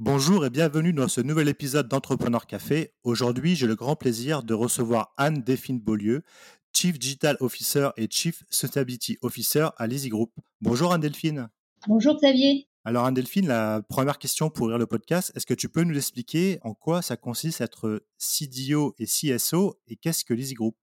Bonjour et bienvenue dans ce nouvel épisode d'Entrepreneur Café. Aujourd'hui, j'ai le grand plaisir de recevoir Anne Delphine-Beaulieu, Chief Digital Officer et Chief Sustainability Officer à l'Easy Group. Bonjour Anne-Delphine. Bonjour Xavier. Alors Anne-Delphine, la première question pour ouvrir le podcast, est-ce que tu peux nous expliquer en quoi ça consiste être CDO et CSO et qu'est-ce que l'Easy Group?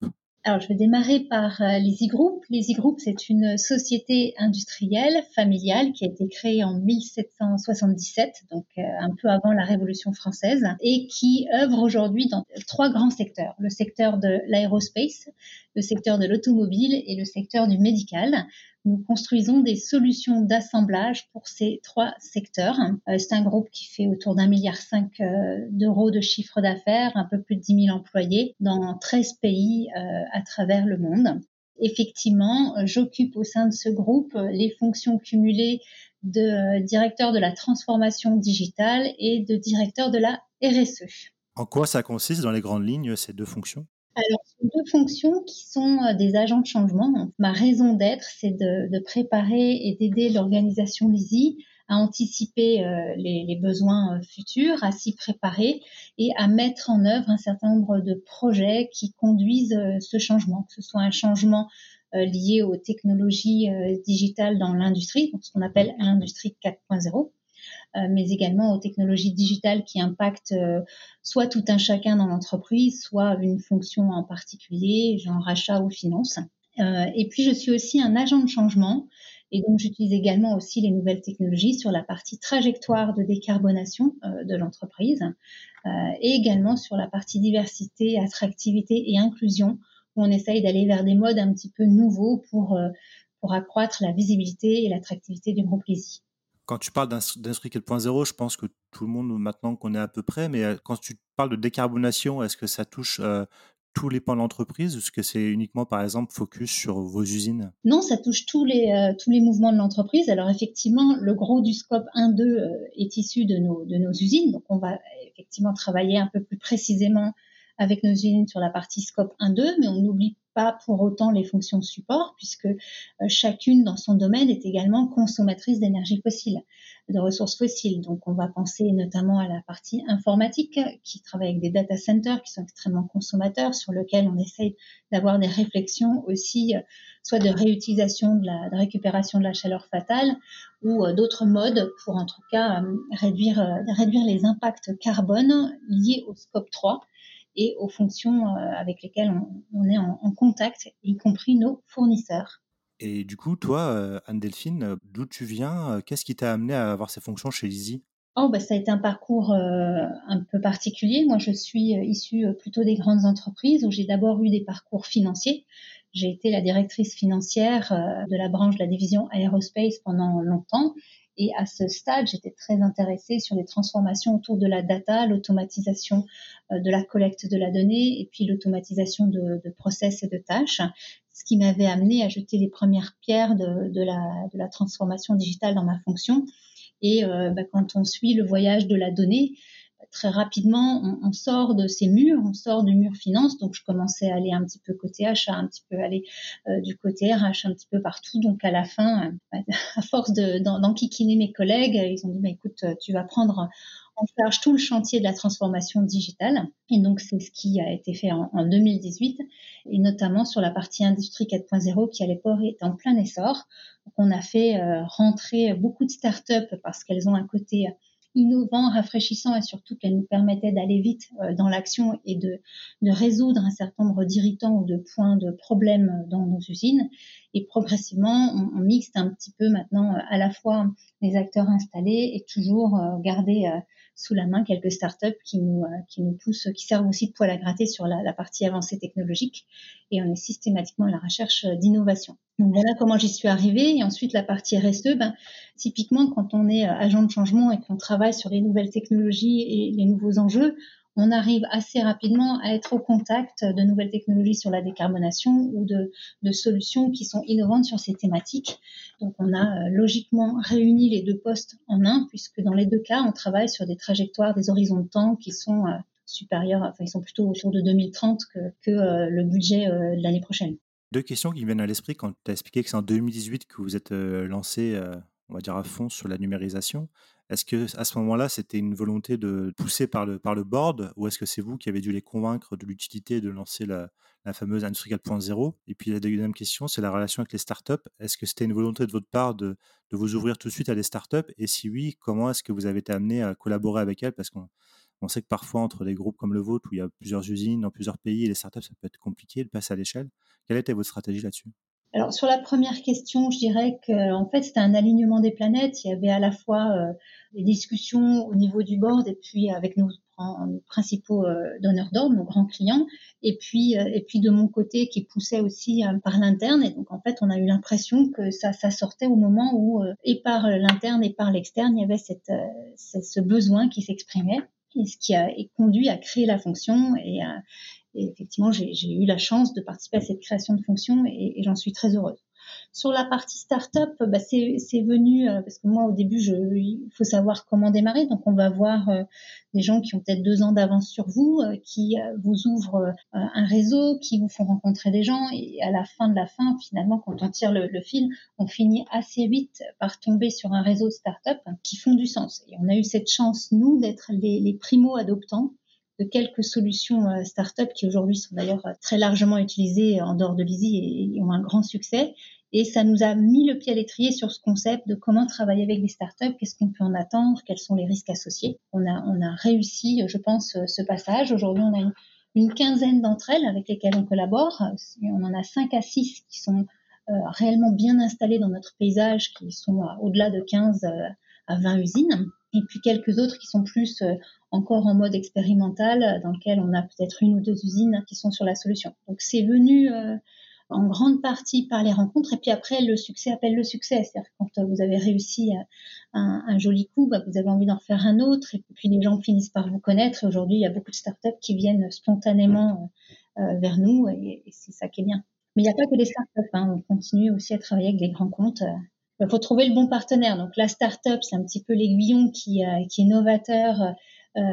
Alors, je vais démarrer par euh, l'Easy Group. L'Easy Group, c'est une société industrielle familiale qui a été créée en 1777, donc euh, un peu avant la Révolution française, et qui œuvre aujourd'hui dans trois grands secteurs. Le secteur de l'aérospace, le secteur de l'automobile et le secteur du médical nous construisons des solutions d'assemblage pour ces trois secteurs. Euh, c'est un groupe qui fait autour d'un milliard cinq euh, d'euros de chiffre d'affaires, un peu plus de 10 000 employés dans 13 pays à travers le monde. Effectivement, j'occupe au sein de ce groupe les fonctions cumulées de directeur de la transformation digitale et de directeur de la RSE. En quoi ça consiste dans les grandes lignes, ces deux fonctions? Alors, ce sont deux fonctions qui sont euh, des agents de changement. Ma raison d'être, c'est de, préparer et d'aider l'organisation LISI à anticiper euh, les, besoins euh, futurs, à s'y préparer et à mettre en œuvre un certain nombre de projets qui conduisent ce changement, que ce soit un changement lié aux technologies digitales dans l'industrie, ce qu'on appelle l'industrie 4.0, euh, mais également aux technologies digitales qui impactent euh, soit tout un chacun dans l'entreprise, soit une fonction en particulier, genre rachat ou finance. Euh, et puis, je suis aussi un agent de changement. Et donc, j'utilise également aussi les nouvelles technologies sur la partie trajectoire de décarbonation de l'entreprise et également sur la partie diversité, attractivité et inclusion, où on essaye d'aller vers des modes un petit peu nouveaux pour, pour accroître la visibilité et l'attractivité du groupe Lisi. Quand tu parles d'industrie 4.0, je pense que tout le monde maintenant connaît à peu près, mais euh, quand tu parles de décarbonation, est-ce que ça touche euh, tous les pans de l'entreprise ou est-ce que c'est uniquement, par exemple, focus sur vos usines? Non, ça touche tous les, euh, tous les mouvements de l'entreprise. Alors effectivement, le gros du scope 1-2 est issu de nos, de nos usines, donc on va effectivement travailler un peu plus précisément avec nos usines sur la partie scope 1-2, mais on n'oublie pas pour autant les fonctions support, puisque euh, chacune dans son domaine est également consommatrice d'énergie fossile, de ressources fossiles. Donc on va penser notamment à la partie informatique qui travaille avec des data centers qui sont extrêmement consommateurs, sur lequel on essaye d'avoir des réflexions aussi, euh, soit de réutilisation, de la de récupération de la chaleur fatale, ou euh, d'autres modes pour en tout cas réduire, réduire les impacts carbone liés au scope 3 et aux fonctions euh, avec lesquelles on, est en, contact, y compris nos fournisseurs. Et du coup, toi, euh, Anne-Delphine, euh, d'où tu viens Qu'est-ce qui t'a amené à avoir ces fonctions chez Lizzie Oh, bah, ça a été un parcours un peu particulier. Moi, je suis issue plutôt des grandes entreprises où j'ai d'abord eu des parcours financiers. J'ai été la directrice financière de la branche de la division aérospace pendant longtemps. Et à ce stade, j'étais très intéressée sur les transformations autour de la data, l'automatisation euh, de la collecte de la donnée et puis l'automatisation de, process et de tâches, ce qui m'avait amené à jeter les premières pierres de, de, la, de la, transformation digitale dans ma fonction. Et euh, bah, quand on suit le voyage de la donnée, très rapidement, on, sort de ces murs, on sort du mur finance. Donc, je commençais à aller un petit peu côté achat, un petit peu aller euh, du côté RH, un petit peu partout. Donc, à la fin, euh, à force d'enquiquiner mes collègues, ils ont dit, bah, écoute, tu vas prendre en charge tout le chantier de la transformation digitale. Et donc, c'est ce qui a été fait en, 2018, et notamment sur la partie industrie 4.0 qui, à l'époque, est en plein essor. Donc, on a fait euh, rentrer beaucoup de startups parce qu'elles ont un côté innovant, rafraîchissant et surtout qu'elle nous permettait d'aller vite euh, dans l'action et de, de, résoudre un certain nombre d'irritants ou de points de problèmes dans nos usines. Et progressivement, on, mixte un petit peu maintenant euh, à la fois les acteurs installés et toujours euh, garder sous la main quelques startups qui nous, qui nous poussent, qui servent aussi de poil à gratter sur la, partie avancée technologique. Et on est systématiquement à la recherche d'innovation. Donc voilà comment j'y suis arrivée. Et ensuite, la partie RSE, ben, typiquement, quand on est euh, agent de changement et qu'on travaille sur les nouvelles technologies et les nouveaux enjeux, on arrive assez rapidement à être au contact de nouvelles technologies sur la décarbonation ou de, solutions qui sont innovantes sur ces thématiques. Donc on a euh, logiquement réuni les deux postes en un, puisque dans les deux cas, on travaille sur des trajectoires, des horizons de temps qui sont euh, supérieurs, enfin ils sont plutôt autour de 2030 que, que le budget de l'année prochaine deux questions qui viennent à l'esprit quand tu as expliqué que c'est en 2018 que vous êtes euh, lancé euh, on va dire, à fond sur la numérisation. Est-ce que à ce moment-là, c'était une volonté de pousser par le, par le board ou est-ce que c'est vous qui avez dû les convaincre de l'utilité de lancer la, fameuse industrie 4.0 Et puis la deuxième question, c'est la relation avec les startups. Est-ce que c'était une volonté de votre part de, de, vous ouvrir tout de suite à des startups? Et si oui, comment est-ce que vous avez été amené à collaborer avec elles? Parce qu'on on sait que parfois, entre des groupes comme le vôtre, où il y a plusieurs usines dans plusieurs pays et les startups, ça peut être compliqué de passer à l'échelle. Quelle était votre stratégie là-dessus? Alors sur la première question, je dirais que en fait c'était un alignement des planètes. Il y avait à la fois euh, des discussions au niveau du board et puis avec nos, principaux euh, donneurs d'ordre, nos grands clients, et puis euh, et puis de mon côté qui poussait aussi par l'interne. Et donc en fait on a eu l'impression que ça sortait au moment où et par l'interne et par l'externe il y avait cette, ce besoin qui s'exprimait et ce qui a conduit à créer la fonction et, et effectivement, j'ai eu la chance de participer à cette création de fonction et, j'en suis très heureuse. Sur la partie start-up, bah c'est venu euh, parce que moi au début, il faut savoir comment démarrer. Donc on va voir euh, des gens qui ont peut-être deux ans d'avance sur vous, euh, qui vous ouvrent un réseau, qui vous font rencontrer des gens. Et à la fin de la fin, finalement, quand on tire le, le fil, on finit assez vite par tomber sur un réseau start-up qui font du sens. Et on a eu cette chance nous d'être les, les primo adoptants de quelques solutions euh, start-up qui aujourd'hui sont d'ailleurs euh, très largement utilisées en dehors de l'ISI et, ont un grand succès. Et ça nous a mis le pied à l'étrier sur ce concept de comment travailler avec des startups, qu'est-ce qu'on peut en attendre, quels sont les risques associés. On a, on a réussi, je pense, ce passage. Aujourd'hui, on a une, quinzaine d'entre elles avec lesquelles on collabore. On en a cinq à six qui sont euh, réellement bien installées dans notre paysage, qui sont au-delà de 15 à 20 usines et puis quelques autres qui sont plus euh, encore en mode expérimental, dans lequel on a peut-être une ou deux usines qui sont sur la solution. Donc c'est venu euh, en grande partie par les rencontres, et puis après le succès appelle le succès. C'est-à-dire quand vous avez réussi euh, un, joli coup, bah, vous avez envie d'en faire un autre, et puis les gens finissent par vous connaître. Aujourd'hui, il y a beaucoup de startups qui viennent spontanément vers nous, et, c'est ça qui est bien. Mais il n'y a pas que des startups, hein. on continue aussi à travailler avec des grands comptes. Il faut trouver le bon partenaire. Donc la start-up, c'est un petit peu l'aiguillon qui, euh, qui est novateur, euh,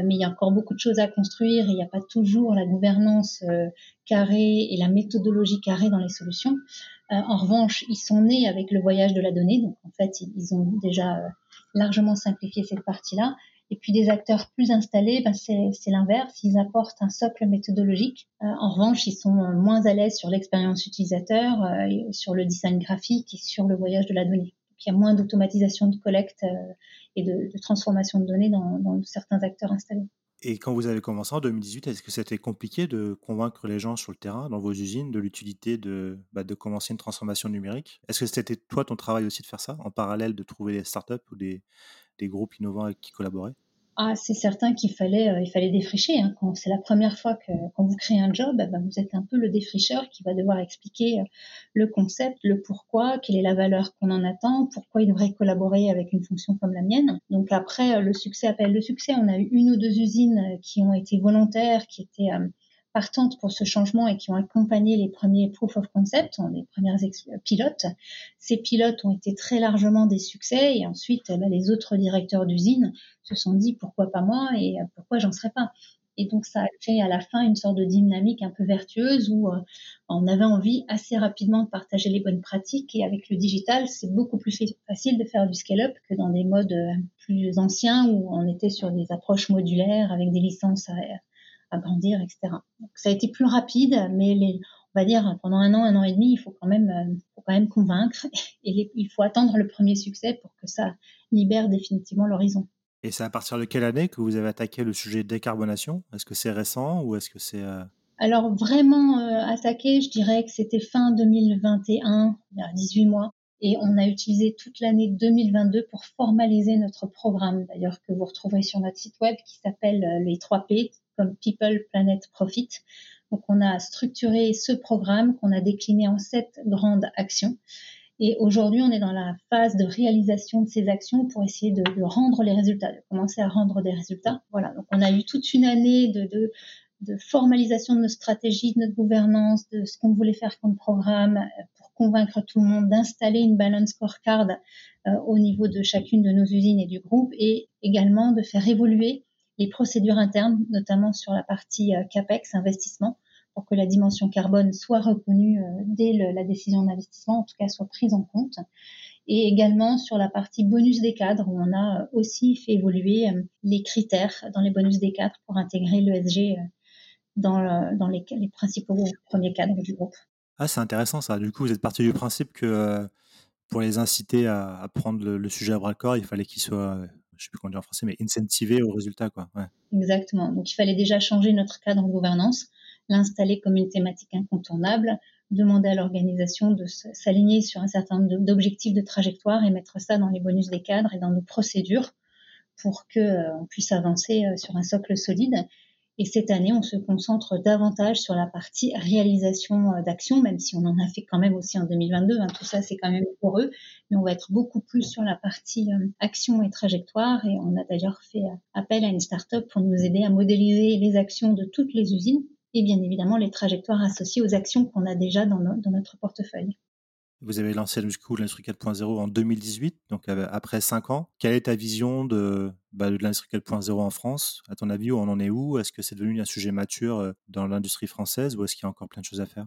mais il y a encore beaucoup de choses à construire. Il n'y a pas toujours la gouvernance euh, carrée et la méthodologie carrée dans les solutions. en revanche, ils sont nés avec le voyage de la donnée. Donc en fait, ils ont déjà largement simplifié cette partie-là. Et puis des acteurs plus installés, ben c'est l'inverse. Ils apportent un socle méthodologique. en revanche, ils sont moins à l'aise sur l'expérience utilisateur, sur le design graphique et sur le voyage de la donnée il y a moins d'automatisation de collecte euh, et de, transformation de données dans, certains acteurs installés. Et quand vous avez commencé en 2018, est-ce que c'était compliqué de convaincre les gens sur le terrain, dans vos usines, de l'utilité de, bah, de commencer une transformation numérique? Est-ce que c'était toi ton travail aussi de faire ça, en parallèle de trouver des startups ou des, groupes innovants avec qui collaborer ah, c'est certain qu'il fallait, euh, il fallait défricher. Hein. Quand c'est la première fois que quand vous créez un job, eh ben, vous êtes un peu le défricheur qui va devoir expliquer euh, le concept, le pourquoi, quelle est la valeur qu'on en attend, pourquoi il devrait collaborer avec une fonction comme la mienne. Donc après, euh, le succès appelle le succès. On a eu une ou deux usines qui ont été volontaires, qui étaient partantes pour ce changement et qui ont accompagné les premiers proof of concept, hein, les premières pilotes. Ces pilotes ont été très largement des succès et ensuite bah, les autres directeurs d'usine se sont dit pourquoi pas moi et euh, pourquoi j'en serais pas? Et donc ça a créé à la fin une sorte de dynamique un peu vertueuse où euh, on avait envie assez rapidement de partager les bonnes pratiques et avec le digital c'est beaucoup plus facile de faire du scale-up que dans des modes euh, plus anciens où on était sur des approches modulaires avec des licences à, à grandir, etc. Donc, ça a été plus rapide, mais les, on va dire pendant un an, un an et demi, il faut quand même, euh, faut quand même convaincre et il faut attendre le premier succès pour que ça libère définitivement l'horizon. Et c'est à partir de quelle année que vous avez attaqué le sujet de décarbonation? Est-ce que c'est récent ou est-ce que c'est euh, Alors vraiment euh, attaqué, je dirais que c'était fin 2021, il y a 18 mois. Et on a utilisé toute l'année 2022 pour formaliser notre programme, d'ailleurs que vous retrouverez sur notre site web, qui s'appelle les 3 P, comme People, Planet, Profit. Donc on a structuré ce programme qu'on a décliné en sept grandes actions. Et aujourd'hui, on est dans la phase de réalisation de ces actions pour essayer de, rendre les résultats, de commencer à rendre des résultats. Voilà, donc on a eu toute une année de, formalisation de nos stratégies, de notre gouvernance, de ce qu'on voulait faire comme programme euh, pour convaincre tout le monde d'installer une balance scorecard euh, au niveau de chacune de nos usines et du groupe et également de faire évoluer les procédures internes, notamment sur la partie euh, CAPEX, investissement, pour que la dimension carbone soit reconnue euh, dès la décision d'investissement, en tout cas soit prise en compte. et également sur la partie bonus des cadres où on a aussi fait évoluer les critères dans les bonus des cadres pour intégrer l'ESG dans, les, les, principaux premiers cadres du groupe. Ah, c'est intéressant ça. Du coup, vous êtes parti du principe que pour les inciter à, prendre le, sujet à bras le corps, il fallait qu'ils soient, je sais plus comment dire en français, mais incentiver au résultat. Quoi. Exactement. Donc, il fallait déjà changer notre cadre de gouvernance, l'installer comme une thématique incontournable, demander à l'organisation de s'aligner sur un certain nombre d'objectifs de trajectoire et mettre ça dans les bonus des cadres et dans nos procédures pour qu'on euh, puisse avancer euh, sur un socle solide. Et cette année, on se concentre davantage sur la partie réalisation euh, d'actions, même si on en a fait quand même aussi en 2022. Hein, tout ça, c'est quand même pour eux. Mais on va être beaucoup plus sur la partie euh, action et trajectoire. Et on a d'ailleurs fait euh, appel à une start-up pour nous aider à modéliser les actions de toutes les usines et bien évidemment les trajectoires associées aux actions qu'on a déjà dans notre portefeuille. Vous avez lancé du coup l'industrie 4.0 en 2018, donc après 5 ans. Quelle est ta vision de, bah, de l'industrie 4.0 en France? À ton avis, on en est où? Est-ce que c'est devenu un sujet mature euh, dans l'industrie française ou est-ce qu'il y a encore plein de choses à faire?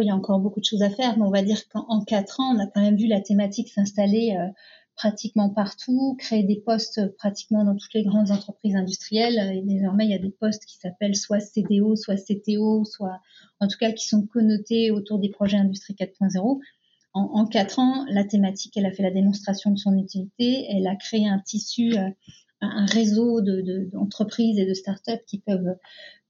Il y a encore beaucoup de choses à faire, mais on va dire qu'en 4 ans, on a quand même vu la thématique s'installer euh, pratiquement partout, créer des postes pratiquement dans toutes les grandes entreprises industrielles. Et désormais, il y a des postes qui s'appellent soit CDO, soit CTO, soit en tout cas qui sont connotés autour des projets Industrie 4.0 en, quatre ans, la thématique, elle a fait la démonstration de son utilité. Elle a créé un tissu, euh, un réseau d'entreprises de, et de startups qui peuvent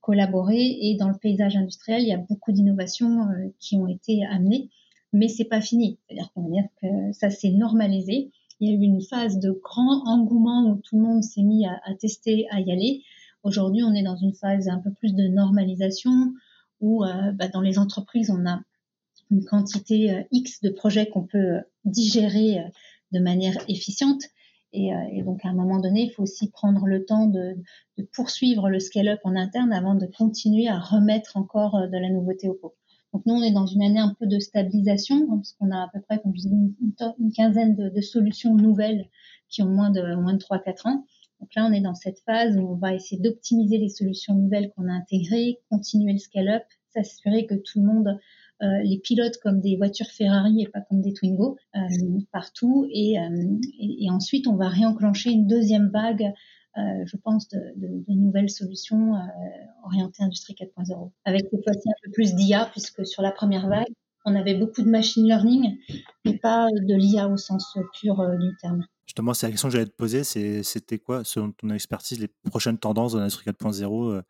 collaborer. Et dans le paysage industriel, il y a beaucoup d'innovations euh, qui ont été amenées, mais c'est pas fini. C'est-à-dire qu'on va dire que ça s'est normalisé. Il y a eu une phase de grand engouement où tout le monde s'est mis à, tester, à y aller. Aujourd'hui, on est dans une phase un peu plus de normalisation où euh, bah, dans les entreprises, on a une quantité euh, X de projets qu'on peut euh, digérer euh, de manière efficiente. Et, donc, à un moment donné, il faut aussi prendre le temps de, poursuivre le scale-up en interne avant de continuer à remettre encore de la nouveauté au pot. Donc, nous, on est dans une année un peu de stabilisation, hein, parce qu'on a à peu près, comme je disais, une, quinzaine de, solutions nouvelles qui ont moins de, moins de 3-4 ans. Donc là, on est dans cette phase où on va essayer d'optimiser les solutions nouvelles qu'on a intégrées, continuer le scale-up, s'assurer que tout le monde les pilotes comme des voitures Ferrari et pas comme des Twingo euh, partout. Euh, et, ensuite, on va réenclencher une deuxième vague je pense, de, nouvelles solutions orientées industrie 4.0, avec cette fois-ci un peu plus d'IA, puisque sur la première vague, on avait beaucoup de machine learning, mais pas de l'IA au sens pur du terme. Justement, c'est la question que j'allais te poser, c'était quoi, selon ton expertise, les prochaines tendances de l'industrie 4.0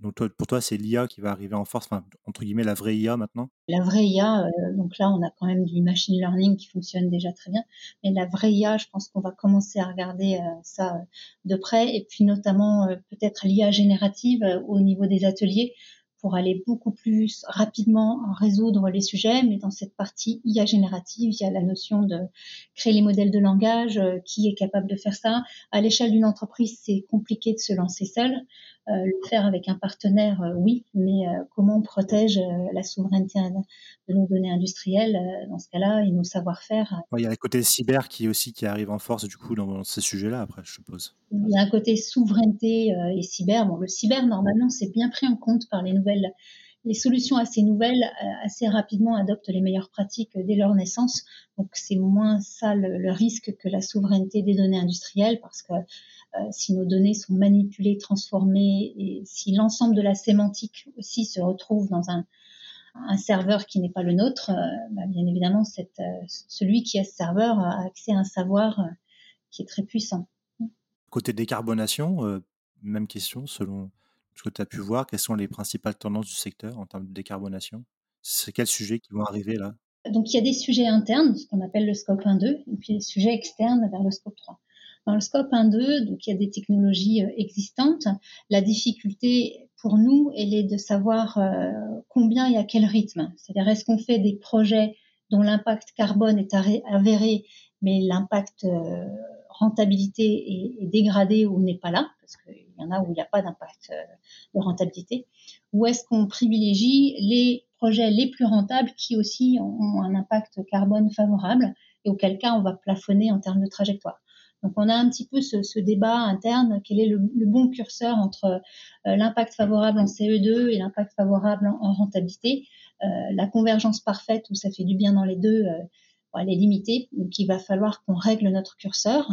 donc pour toi, c'est l'IA qui va arriver en force, enfin, entre guillemets la vraie IA maintenant? La vraie IA, euh, donc là on a quand même du machine learning qui fonctionne déjà très bien, mais la vraie IA, je pense qu'on va commencer à regarder euh, ça euh, de près, et puis notamment peut-être l'IA générative au niveau des ateliers pour aller beaucoup plus rapidement résoudre les sujets, mais dans cette partie IA générative, il y a la notion de créer les modèles de langage, qui est capable de faire ça. À l'échelle d'une entreprise, c'est compliqué de se lancer seul. Euh, le faire avec un partenaire, euh, oui, mais euh, comment on protège la souveraineté de nos données industrielles dans ce cas-là et nos savoir-faire Il y a un côté cyber qui aussi qui arrive en force du coup dans ces sujets-là après, je suppose. Il y a un côté souveraineté et cyber. Bon, le cyber normalement c'est bien pris en compte par les nouvelles les solutions assez nouvelles assez rapidement adoptent les meilleures pratiques dès leur naissance. Donc c'est moins ça le, risque que la souveraineté des données industrielles parce que euh, si nos données sont manipulées, transformées, et si l'ensemble de la sémantique aussi se retrouve dans un, serveur qui n'est pas le nôtre, euh, bah, bien évidemment, cette, euh, celui qui a ce serveur a accès à un savoir qui est très puissant. Côté décarbonation, même question, selon que tu as pu voir, quelles sont les principales tendances du secteur en termes de décarbonation? C'est quels sujets qui vont arriver là? Donc il y a des sujets internes, ce qu'on appelle le scope 1-2, et puis des sujets externes vers le scope 3. Dans le scope 1-2, donc il y a des technologies euh, existantes. La difficulté pour nous, elle est de savoir euh, combien et à quel rythme. C'est-à-dire, est-ce qu'on fait des projets dont l'impact carbone est avéré, mais l'impact euh, rentabilité est, dégradé ou n'est pas là, parce qu'il y en a où il n'y a pas d'impact de rentabilité, ou est-ce qu'on privilégie les projets les plus rentables qui aussi ont un impact carbone favorable, et auquel cas on va plafonner en termes de trajectoire? Donc on a un petit peu ce, débat interne, quel est le, bon curseur entre euh, l'impact favorable en CE2 et l'impact favorable en, rentabilité. Euh, la convergence parfaite où ça fait du bien dans les deux, euh, elle est limitée, donc il va falloir qu'on règle notre curseur.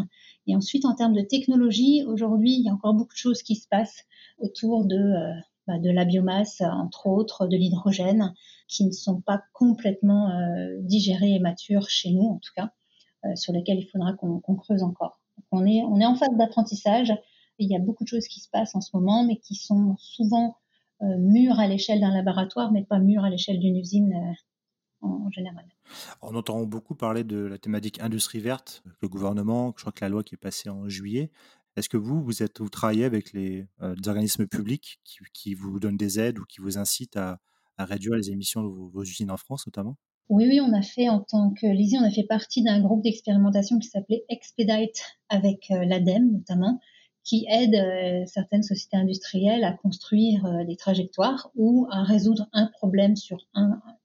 Et ensuite, en termes de technologie, aujourd'hui, il y a encore beaucoup de choses qui se passent autour de, euh, bah, de la biomasse, entre autres, de l'hydrogène, qui ne sont pas complètement euh, digérées et matures chez nous, en tout cas, euh, sur lesquelles il faudra qu'on creuse encore. on, est, on est en phase d'apprentissage. Il y a beaucoup de choses qui se passent en ce moment, mais qui sont souvent mûres à l'échelle d'un laboratoire, mais pas mûres à l'échelle d'une usine en, général. On entend beaucoup parler de la thématique industrie verte, le gouvernement, je crois que la loi qui est passée en juillet. Est-ce que vous, vous, êtes, vous travaillez avec les, euh, organismes publics qui, vous donnent des aides ou qui vous incitent à, réduire les émissions de vos, usines en France notamment? Oui, oui, on a fait en tant que Lizzie, on a fait partie d'un groupe d'expérimentation qui s'appelait Expedite avec euh, l'ADEME notamment, qui aide euh, certaines sociétés industrielles à construire euh, des trajectoires ou à résoudre un problème sur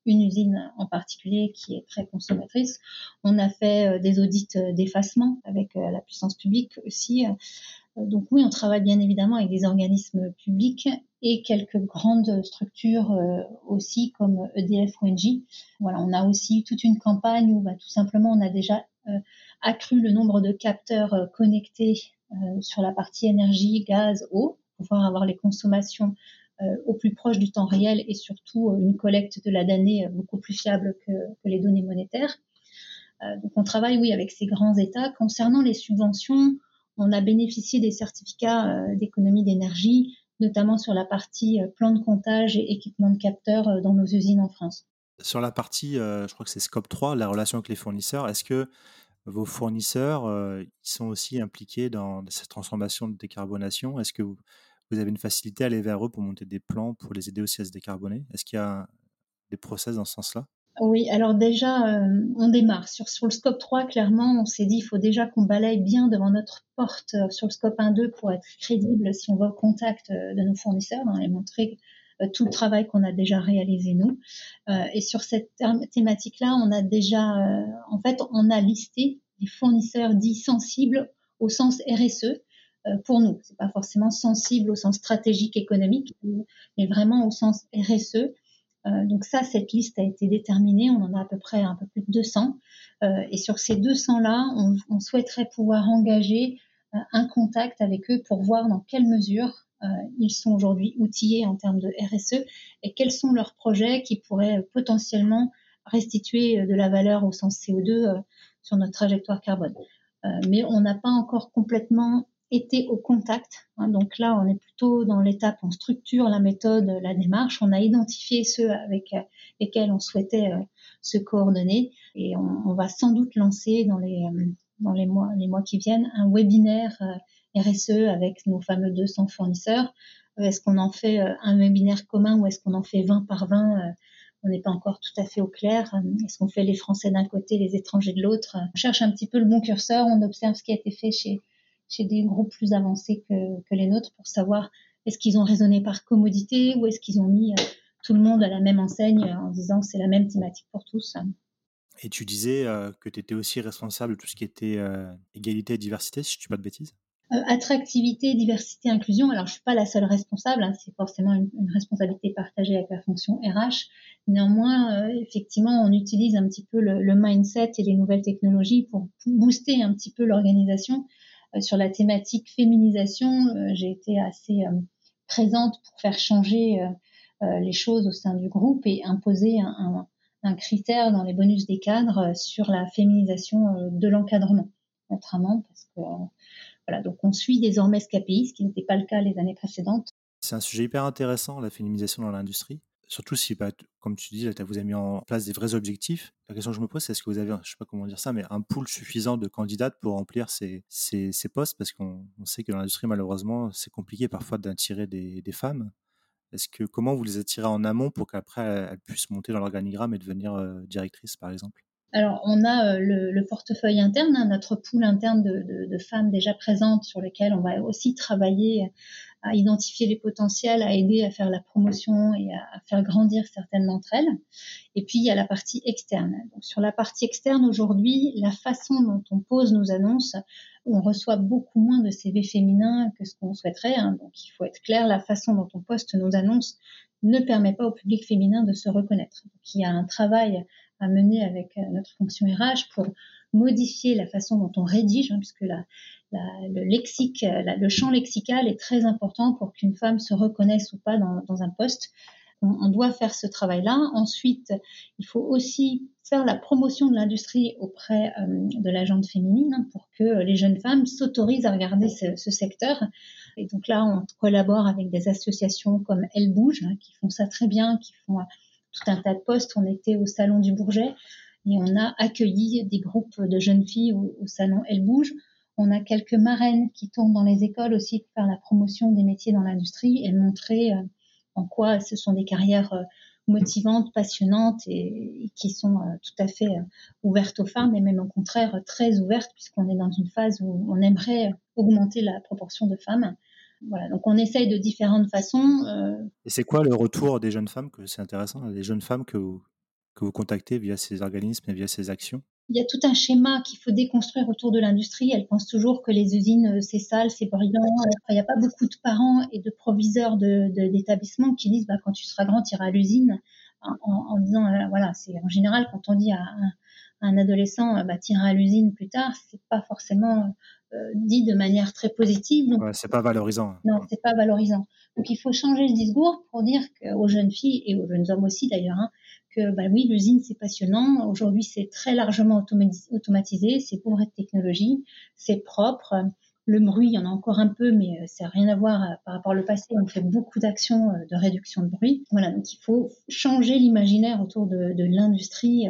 une usine en particulier qui est très consommatrice. On a fait euh, des audits d'effacement avec la puissance publique aussi. Donc oui, on travaille bien évidemment avec des organismes publics et quelques grandes structures aussi comme EDF ou Engie. Voilà, on a aussi toute une campagne où bah, tout simplement on a déjà accru le nombre de capteurs connectés sur la partie énergie, gaz, eau, pour pouvoir avoir les consommations euh, au plus proche du temps réel et surtout euh, une collecte de la donnée beaucoup plus fiable que, les données monétaires. donc on travaille, oui, avec ces grands États. Concernant les subventions, on a bénéficié des certificats d'économie d'énergie, notamment sur la partie plan de comptage et équipement de capteurs dans nos usines en France. Sur la partie, je crois que c'est Scope 3, la relation avec les fournisseurs, est-ce que vos fournisseurs, ils sont aussi impliqués dans cette transformation de décarbonation? Est-ce que vous, avez une facilité à aller vers eux pour monter des plans pour les aider aussi à se décarboner? Est-ce qu'il y a des process dans ce sens-là? Oui, alors déjà, on démarre. Sur, le scope 3, clairement, on s'est dit il faut déjà qu'on balaye bien devant notre porte sur le scope 1-2 pour être crédible si on va au contact de nos fournisseurs hein, et montrer euh, tout le travail qu'on a déjà réalisé nous. Euh, et sur cette thématique-là, on a déjà, euh, en fait, on a listé les fournisseurs dits sensibles au sens RSE pour nous. C'est pas forcément sensible au sens stratégique économique, mais vraiment au sens RSE. donc ça, cette liste a été déterminée. On en a à peu près un peu plus de 200. et sur ces 200-là, on, on, souhaiterait pouvoir engager un contact avec eux pour voir dans quelle mesure euh, ils sont aujourd'hui outillés en termes de RSE et quels sont leurs projets qui pourraient potentiellement restituer euh, de la valeur au sens CO2 euh, sur notre trajectoire carbone? mais on n'a pas encore complètement été au contact. Hein. donc là, on est plutôt dans l'étape, on structure la méthode, la démarche, on a identifié ceux avec lesquels on souhaitait se coordonner et on, va sans doute lancer dans les mois qui viennent un webinaire RSE avec nos fameux 200 fournisseurs. Euh, est-ce qu'on en fait euh, un webinaire commun ou est-ce qu'on en fait 20 par 20 euh, On n'est pas encore tout à fait au clair. Est-ce qu'on fait les Français d'un côté, les étrangers de l'autre? On cherche un petit peu le bon curseur, on observe ce qui a été fait chez, chez des groupes plus avancés que, que les nôtres pour savoir est-ce qu'ils ont raisonné par commodité ou est-ce qu'ils ont mis tout le monde à la même enseigne en disant c'est la même thématique pour tous. Et tu disais que tu étais aussi responsable de tout ce qui était égalité et diversité, si je ne dis pas de bêtises? Attractivité, diversité, inclusion. Alors, je suis pas la seule responsable, hein, c'est forcément une, responsabilité partagée avec la fonction RH. Néanmoins, euh, effectivement, on utilise un petit peu le, mindset et les nouvelles technologies pour, booster un petit peu l'organisation. Euh, sur la thématique féminisation, j'ai été assez présente pour faire changer les choses au sein du groupe et imposer un, un critère dans les bonus des cadres sur la féminisation de l'encadrement, notamment parce que donc on suit désormais ce KPI, ce qui n'était pas le cas les années précédentes. C'est un sujet hyper intéressant, la féminisation dans l'industrie. Surtout si, bah, comme tu dis, vous avez mis en place des vrais objectifs. La question que je me pose, c'est est-ce que vous avez, je ne sais pas comment dire ça, mais un pool suffisant de candidates pour remplir ces, postes? Parce qu'on sait que dans l'industrie, malheureusement, c'est compliqué parfois d'attirer des, femmes. Est-ce que comment vous les attirez en amont pour qu'après elles puissent monter dans l'organigramme et devenir euh, directrices, par exemple? Alors, on a euh, le, portefeuille interne, hein, notre pool interne de, femmes déjà présentes sur lesquelles on va aussi travailler à identifier les potentiels, à aider à faire la promotion et à, faire grandir certaines d'entre elles. Et puis, il y a la partie externe. Donc, sur la partie externe, aujourd'hui, la façon dont on pose nos annonces, on reçoit beaucoup moins de CV féminins que ce qu'on souhaiterait. Hein. Donc, il faut être clair, la façon dont on poste nos annonces ne permet pas au public féminin de se reconnaître. Donc, il y a un travail à mener avec notre fonction RH pour modifier la façon dont on rédige, hein, puisque le lexique, le champ lexical est très important pour qu'une femme se reconnaisse ou pas dans, un poste. On, doit faire ce travail-là. Ensuite, il faut aussi faire la promotion de l'industrie auprès euh, de la jante féminine hein, pour que les jeunes femmes s'autorisent à regarder ce, secteur. Et donc là, on collabore avec des associations comme Elle Bouge, hein, qui font ça très bien, qui font euh, tout un tas de postes. On était au Salon du Bourget et on a accueilli des groupes de jeunes filles au, Salon Elle Bouge. On a quelques marraines qui tournent dans les écoles aussi pour faire la promotion des métiers dans l'industrie et montrer euh, en quoi ce sont des carrières euh, motivantes, passionnantes et, qui sont euh, tout à fait ouvertes aux femmes et même au contraire très ouvertes puisqu'on est dans une phase où on aimerait augmenter la proportion de femmes. Voilà, donc on essaye de différentes façons. Et c'est quoi le retour des jeunes femmes que c'est intéressant, les jeunes femmes que vous, que vous contactez via ces organismes et via ces actions? Il y a tout un schéma qu'il faut déconstruire autour de l'industrie. Elle pense toujours que les usines, euh, c'est sale, c'est brillant. Il n'y a pas beaucoup de parents et de proviseurs d'établissements de, qui disent bah, quand tu seras grand, tu iras à l'usine. En, en, disant, euh, voilà, c'est en général quand on dit à un, un adolescent, euh, bah, tu iras à l'usine plus tard, c'est pas forcément euh, dit de manière très positive. Donc, ouais, c'est pas valorisant. Non, c'est pas valorisant. Donc il faut changer le discours pour dire aux jeunes filles et aux jeunes hommes aussi d'ailleurs, hein, que bah oui, l'usine c'est passionnant. Aujourd'hui, c'est très largement automatisé, c'est pour de technologie, c'est propre. Le bruit, il y en a encore un peu, mais ça euh, n'a rien à voir euh, par rapport au passé. On fait beaucoup d'actions euh, de réduction de bruit. Voilà, donc il faut changer l'imaginaire autour de, de l'industrie,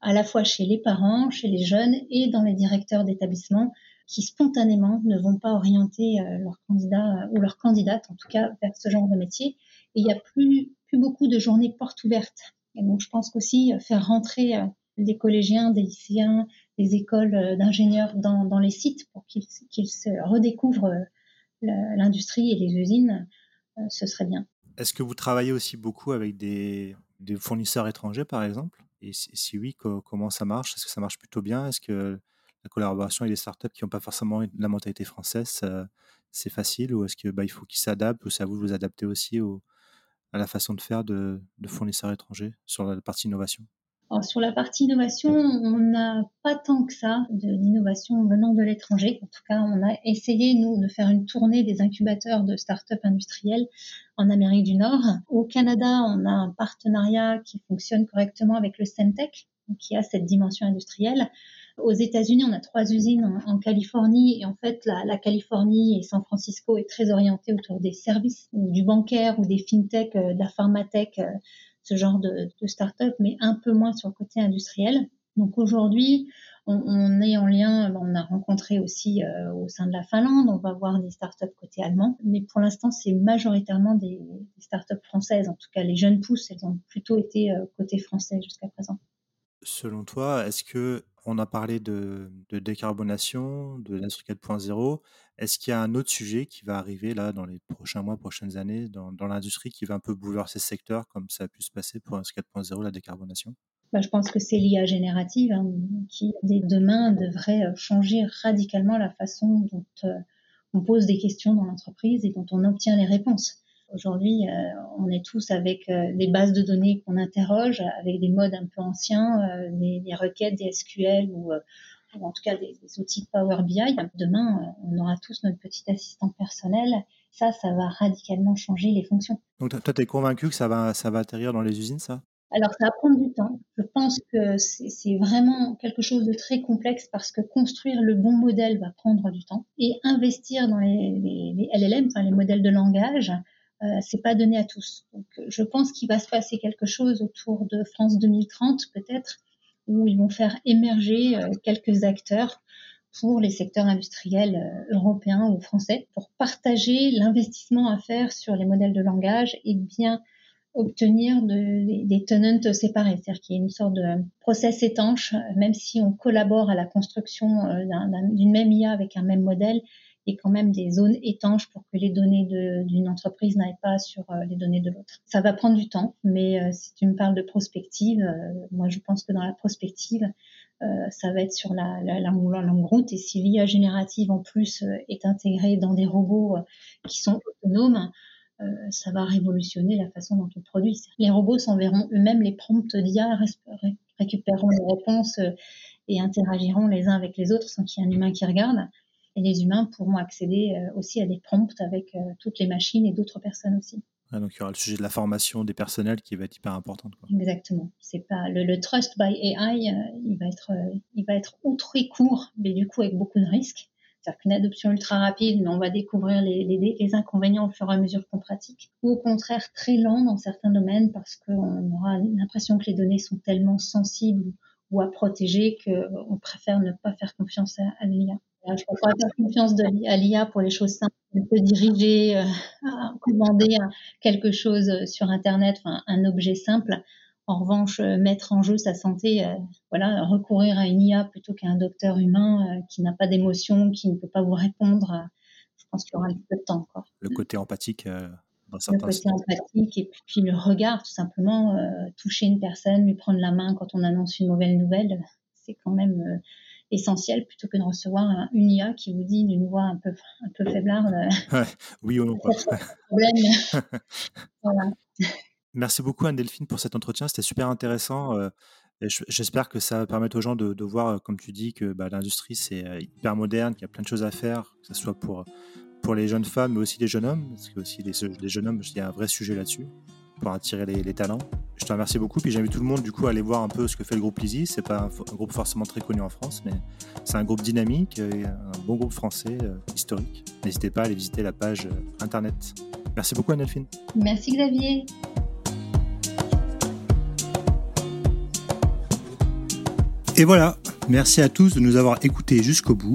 à la fois chez les parents, chez les jeunes et dans les directeurs d'établissements qui spontanément ne vont pas orienter leurs candidats ou leurs candidates, en tout cas, vers ce genre de métier. Et il n'y a plus, plus beaucoup de journées portes ouvertes et donc, je pense qu'aussi euh, faire rentrer euh, des collégiens, des lycéens, des écoles euh, d'ingénieurs dans, les sites pour qu'ils se redécouvrent l'industrie et les usines, ce serait bien. Est-ce que vous travaillez aussi beaucoup avec des, des fournisseurs étrangers, par exemple? Et si, oui, comment ça marche? Est-ce que ça marche plutôt bien? Est-ce que la collaboration avec des startups qui n'ont pas forcément la mentalité française, c'est facile Ou est-ce qu'il bah, faut qu'ils s'adaptent Ou c'est à vous de vous adapter aussi à la façon de faire de, fournisseurs étrangers sur la partie innovation? Sur la partie innovation, on n'a pas tant que ça d'innovation venant de l'étranger. En tout cas, on a essayé, nous, de faire une tournée des incubateurs de start-up industriels en Amérique du Nord. Au Canada, on a un partenariat qui fonctionne correctement avec le Centec, qui a cette dimension industrielle. Aux États-Unis, on a trois usines en, Californie et en fait, la, Californie et San Francisco est très orientée autour des services, du bancaire ou des fintech, euh, de la pharmatech, euh, ce genre de, de start-up, mais un peu moins sur le côté industriel. Donc aujourd'hui, on, est en lien, on a rencontré aussi euh, au sein de la Finlande, on va voir des startups côté allemand, mais pour l'instant, c'est majoritairement des, des startups françaises. En tout cas, les jeunes pousses, elles ont plutôt été côté français jusqu'à présent. Selon toi, est-ce que on a parlé de, décarbonation, de l'industrie 4.0. Est-ce qu'il y a un autre sujet qui va arriver là dans les prochains mois, prochaines années dans, l'industrie qui va un peu bouleverser ce secteur comme ça a pu se passer pour l'industrie 4.0, la décarbonation? Bah, je pense que c'est l'IA générative hein, qui, dès demain, devrait euh, changer radicalement la façon dont euh, on pose des questions dans l'entreprise et dont on obtient les réponses. Aujourd'hui, euh, on est tous avec euh, des bases de données qu'on interroge, avec des modes un peu anciens, euh, des, requêtes, des SQL ou, en tout cas des, outils de Power BI. Demain, on aura tous notre petit assistant personnel. Ça, ça va radicalement changer les fonctions. Donc toi, tu es convaincu que ça va, ça va atterrir dans les usines, ça? Alors, ça va prendre du temps. Je pense que c'est vraiment quelque chose de très complexe parce que construire le bon modèle va prendre du temps. Et investir dans les, les LLM, enfin les modèles de langage, euh, c'est pas donné à tous. Donc, je pense qu'il va se passer quelque chose autour de France 2030 peut-être, où ils vont faire émerger euh, quelques acteurs pour les secteurs industriels euh, européens ou français, pour partager l'investissement à faire sur les modèles de langage et bien obtenir des tenants séparés, c'est-à-dire qu'il y ait une sorte de process étanche, même si on collabore à la construction d'une même IA avec un même modèle, et quand même des zones étanches pour que les données d'une entreprise n'aillent pas sur euh, les données de l'autre. Ça va prendre du temps, mais euh, si tu me parles de prospective, euh, moi je pense que dans la prospective, ça va être sur la, la, la. Et si l'IA générative en plus est intégrée dans des robots qui sont autonomes, ça va révolutionner la façon dont on produit. Les robots s'enverront eux-mêmes les prompts d'IA récupéreront les réponses et interagiront les uns avec les autres sans qu'il y ait un humain qui regarde. Et les humains pourront accéder aussi à des prompts avec toutes les machines et d'autres personnes aussi. donc il y aura le sujet de la formation des personnels qui va être hyper important. Exactement. C'est pas le, trust by AI, il va être, il va être très court, mais du coup avec beaucoup de risques. C'est-à-dire qu'une adoption ultra rapide, mais on va découvrir les, les, inconvénients au fur et à mesure qu'on pratique. Ou au contraire, très lent dans certains domaines parce qu'on aura l'impression que les données sont tellement sensibles ou à protéger qu'on préfère ne pas faire confiance à, l'IA. Je préfère faire confiance à l'IA pour les choses simples. On peut diriger, euh, commander quelque chose sur Internet, enfin, un objet simple. En revanche, euh, mettre en jeu sa santé, euh, voilà, recourir à une IA plutôt qu'à un docteur humain euh, qui n'a pas d'émotion, qui ne peut pas vous répondre, je pense qu'il y aura un peu de temps encore. Le côté empathique dans certains Le côté empathique et puis, le regard, tout simplement, toucher une personne, lui prendre la main quand on annonce une mauvaise nouvelle, c'est quand même essentiel plutôt que de recevoir une IA qui vous dit d'une voix un peu, un peu faiblarde. oui ou non. Problème. voilà. Merci beaucoup Anne-Delphine pour cet entretien, c'était super intéressant. Euh, j'espère que ça va permettre aux gens de, voir, euh, comme tu dis, que bah, l'industrie c'est euh, hyper moderne, qu'il y a plein de choses à faire, que ce soit pour, pour les jeunes femmes, mais aussi les jeunes hommes, parce que aussi les, les jeunes hommes, il y a un vrai sujet là-dessus pour attirer les, talents. Je te remercie beaucoup, puis j'invite tout le monde du coup à aller voir un peu ce que fait le groupe Lizzy. C'est pas un, groupe forcément très connu en France, mais c'est un groupe dynamique, un bon groupe français historique. N'hésitez pas à aller visiter la page internet. Merci beaucoup Anne-Delphine. Merci Xavier. Et voilà, merci à tous de nous avoir écoutés jusqu'au bout.